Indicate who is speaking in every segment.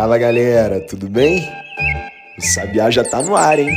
Speaker 1: Fala galera, tudo bem? O Sabiá já tá no ar, hein?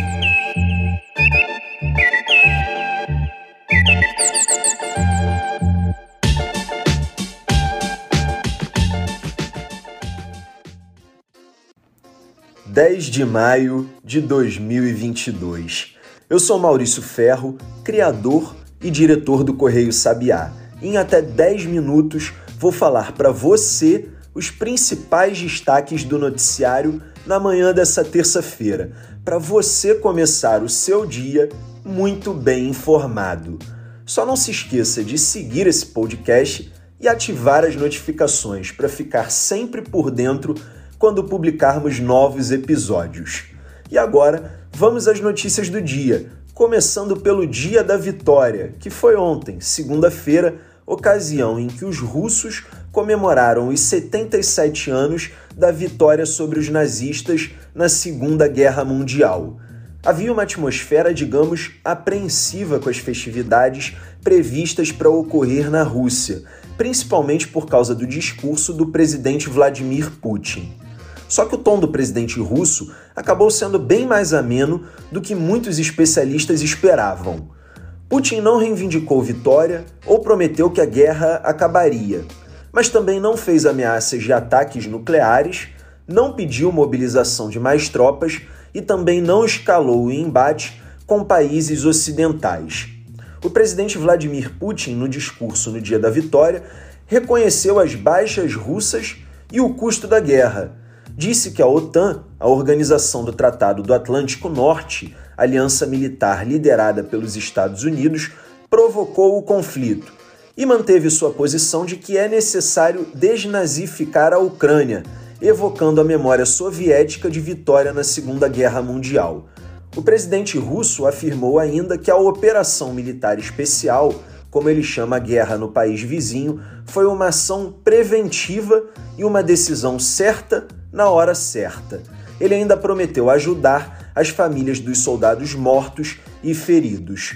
Speaker 1: Dez de maio de 2022. Eu sou Maurício Ferro, criador e diretor do Correio Sabiá. Em até 10 minutos vou falar para você os principais destaques do noticiário na manhã dessa terça-feira, para você começar o seu dia muito bem informado. Só não se esqueça de seguir esse podcast e ativar as notificações para ficar sempre por dentro quando publicarmos novos episódios. E agora, vamos às notícias do dia, começando pelo Dia da Vitória, que foi ontem, segunda-feira, ocasião em que os russos comemoraram os 77 anos da vitória sobre os nazistas na Segunda Guerra Mundial. Havia uma atmosfera, digamos, apreensiva com as festividades previstas para ocorrer na Rússia, principalmente por causa do discurso do presidente Vladimir Putin. Só que o tom do presidente russo acabou sendo bem mais ameno do que muitos especialistas esperavam. Putin não reivindicou vitória ou prometeu que a guerra acabaria, mas também não fez ameaças de ataques nucleares, não pediu mobilização de mais tropas e também não escalou o embate com países ocidentais. O presidente Vladimir Putin, no discurso no dia da vitória, reconheceu as baixas russas e o custo da guerra. Disse que a OTAN, a Organização do Tratado do Atlântico Norte, aliança militar liderada pelos Estados Unidos, provocou o conflito e manteve sua posição de que é necessário desnazificar a Ucrânia, evocando a memória soviética de vitória na Segunda Guerra Mundial. O presidente russo afirmou ainda que a operação militar especial, como ele chama a guerra no país vizinho, foi uma ação preventiva e uma decisão certa na hora certa. Ele ainda prometeu ajudar as famílias dos soldados mortos e feridos.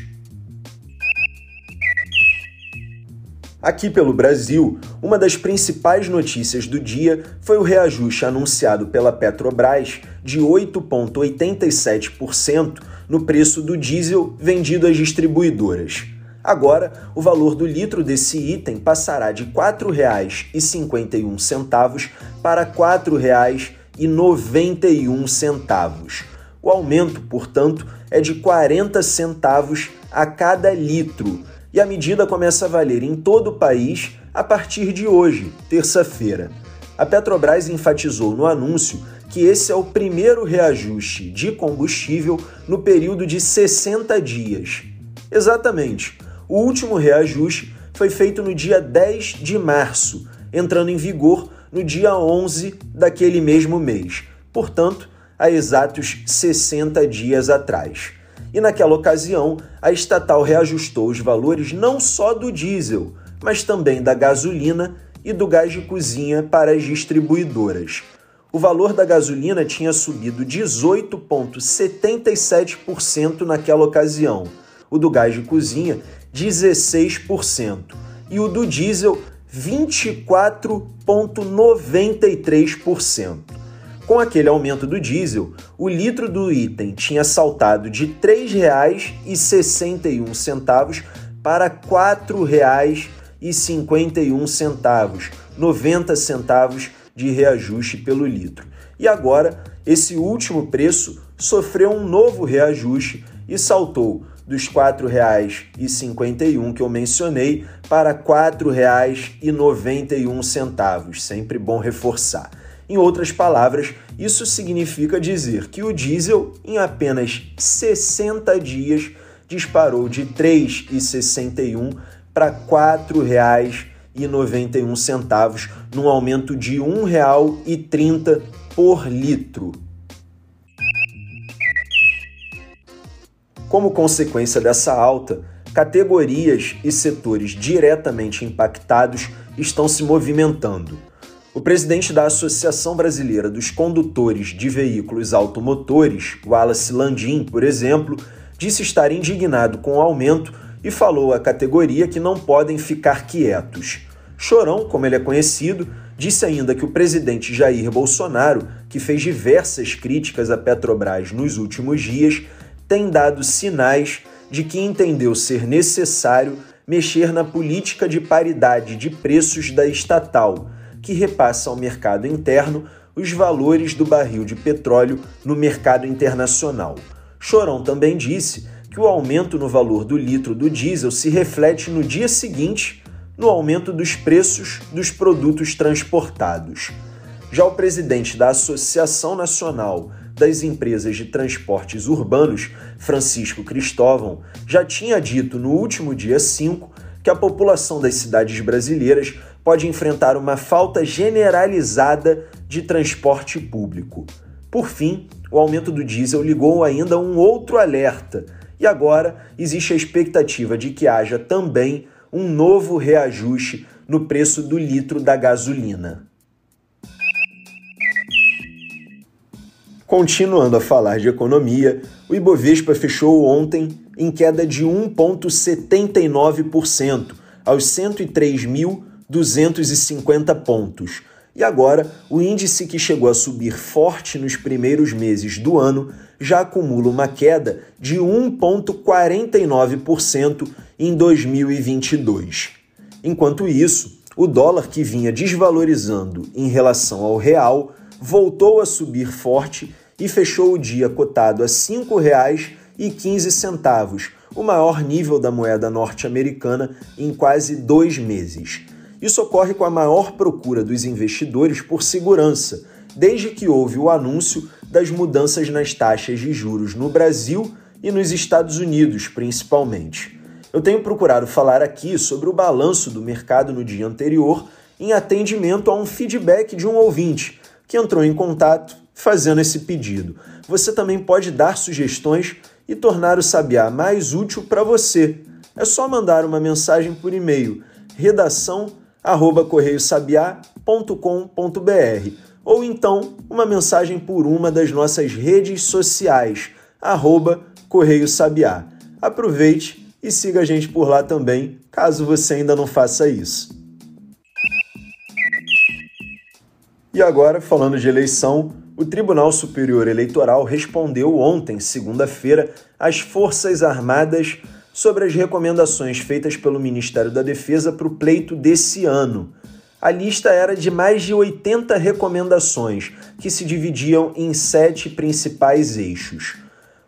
Speaker 1: Aqui pelo Brasil, uma das principais notícias do dia foi o reajuste anunciado pela Petrobras de 8,87% no preço do diesel vendido às distribuidoras. Agora, o valor do litro desse item passará de R$ 4,51 para R$ 4,91. O aumento, portanto, é de 40 centavos a cada litro e a medida começa a valer em todo o país a partir de hoje, terça-feira. A Petrobras enfatizou no anúncio que esse é o primeiro reajuste de combustível no período de 60 dias. Exatamente, o último reajuste foi feito no dia 10 de março, entrando em vigor no dia 11 daquele mesmo mês, portanto, há exatos 60 dias atrás. E naquela ocasião, a estatal reajustou os valores não só do diesel, mas também da gasolina e do gás de cozinha para as distribuidoras. O valor da gasolina tinha subido 18,77% naquela ocasião, o do gás de cozinha 16% e o do diesel 24,93%. Com aquele aumento do diesel, o litro do item tinha saltado de R$ 3,61 para R$ 4,51, 90 centavos de reajuste pelo litro. E agora, esse último preço sofreu um novo reajuste e saltou dos R$ 4,51 que eu mencionei para R$ 4,91. Sempre bom reforçar. Em outras palavras, isso significa dizer que o diesel, em apenas 60 dias, disparou de R$ 3,61 para R$ 4,91, num aumento de R$ 1,30 por litro. Como consequência dessa alta, categorias e setores diretamente impactados estão se movimentando. O presidente da Associação Brasileira dos Condutores de Veículos Automotores, Wallace Landim, por exemplo, disse estar indignado com o aumento e falou à categoria que não podem ficar quietos. Chorão, como ele é conhecido, Disse ainda que o presidente Jair Bolsonaro, que fez diversas críticas à Petrobras nos últimos dias, tem dado sinais de que entendeu ser necessário mexer na política de paridade de preços da estatal, que repassa ao mercado interno os valores do barril de petróleo no mercado internacional. Chorão também disse que o aumento no valor do litro do diesel se reflete no dia seguinte no aumento dos preços dos produtos transportados. Já o presidente da Associação Nacional das Empresas de Transportes Urbanos, Francisco Cristóvão, já tinha dito no último dia 5 que a população das cidades brasileiras pode enfrentar uma falta generalizada de transporte público. Por fim, o aumento do diesel ligou ainda um outro alerta, e agora existe a expectativa de que haja também um novo reajuste no preço do litro da gasolina. Continuando a falar de economia, o Ibovespa fechou ontem em queda de 1,79% aos 103.250 pontos. E agora, o índice que chegou a subir forte nos primeiros meses do ano já acumula uma queda de 1,49% em 2022. Enquanto isso, o dólar que vinha desvalorizando em relação ao real voltou a subir forte e fechou o dia cotado a R$ 5,15, o maior nível da moeda norte-americana em quase dois meses. Isso ocorre com a maior procura dos investidores por segurança, desde que houve o anúncio das mudanças nas taxas de juros no Brasil e nos Estados Unidos, principalmente. Eu tenho procurado falar aqui sobre o balanço do mercado no dia anterior em atendimento a um feedback de um ouvinte que entrou em contato fazendo esse pedido. Você também pode dar sugestões e tornar o Sabiá mais útil para você. É só mandar uma mensagem por e-mail redação@correiosabiá.com.br ou então uma mensagem por uma das nossas redes sociais arroba Correio Sabiá. Aproveite e siga a gente por lá também, caso você ainda não faça isso. E agora, falando de eleição, o Tribunal Superior Eleitoral respondeu ontem, segunda-feira, às Forças Armadas sobre as recomendações feitas pelo Ministério da Defesa para o pleito desse ano. A lista era de mais de 80 recomendações, que se dividiam em sete principais eixos.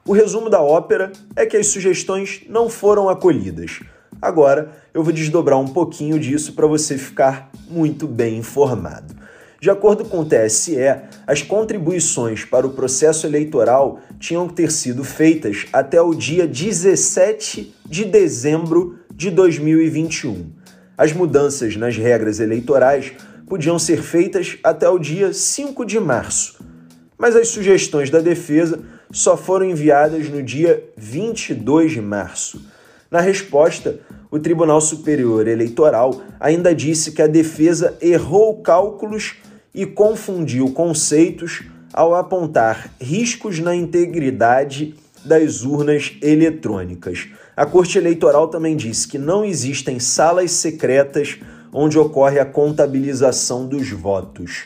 Speaker 1: O resumo da ópera é que as sugestões não foram acolhidas. Agora eu vou desdobrar um pouquinho disso para você ficar muito bem informado. De acordo com o TSE, as contribuições para o processo eleitoral tinham que ter sido feitas até o dia 17 de dezembro de 2021. As mudanças nas regras eleitorais podiam ser feitas até o dia 5 de março, mas as sugestões da defesa só foram enviadas no dia 22 de março. Na resposta, o Tribunal Superior Eleitoral ainda disse que a defesa errou cálculos e confundiu conceitos ao apontar riscos na integridade das urnas eletrônicas. A Corte Eleitoral também disse que não existem salas secretas onde ocorre a contabilização dos votos.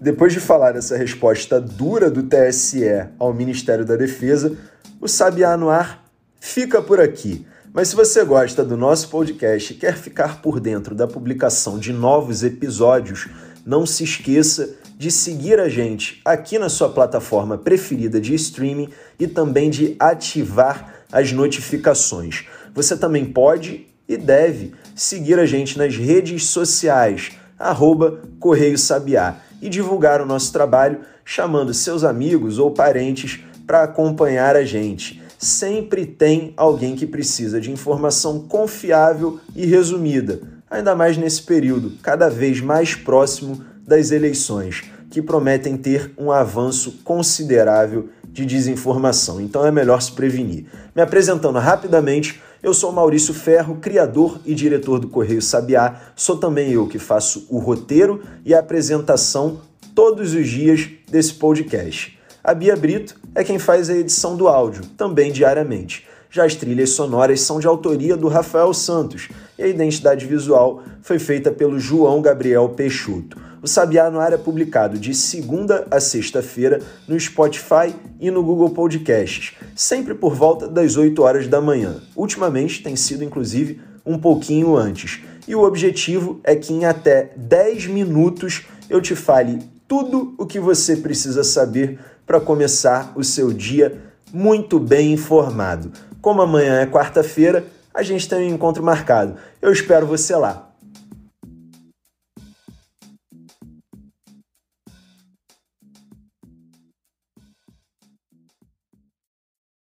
Speaker 1: Depois de falar essa resposta dura do TSE ao Ministério da Defesa, o Sabiá no Ar fica por aqui. Mas se você gosta do nosso podcast e quer ficar por dentro da publicação de novos episódios, não se esqueça de seguir a gente aqui na sua plataforma preferida de streaming e também de ativar as notificações. Você também pode e deve seguir a gente nas redes sociais, arroba Correio Sabiá, e divulgar o nosso trabalho chamando seus amigos ou parentes para acompanhar a gente sempre tem alguém que precisa de informação confiável e resumida, ainda mais nesse período cada vez mais próximo das eleições, que prometem ter um avanço considerável de desinformação. Então é melhor se prevenir. Me apresentando rapidamente, eu sou Maurício Ferro, criador e diretor do Correio Sabiá. Sou também eu que faço o roteiro e a apresentação todos os dias desse podcast. A Bia Brito é quem faz a edição do áudio, também diariamente. Já as trilhas sonoras são de autoria do Rafael Santos e a identidade visual foi feita pelo João Gabriel Peixoto. O Sabiá no Ar é publicado de segunda a sexta-feira no Spotify e no Google Podcasts, sempre por volta das 8 horas da manhã. Ultimamente tem sido, inclusive, um pouquinho antes. E o objetivo é que em até 10 minutos eu te fale tudo o que você precisa saber para começar o seu dia muito bem informado. Como amanhã é quarta-feira, a gente tem um encontro marcado. Eu espero você lá.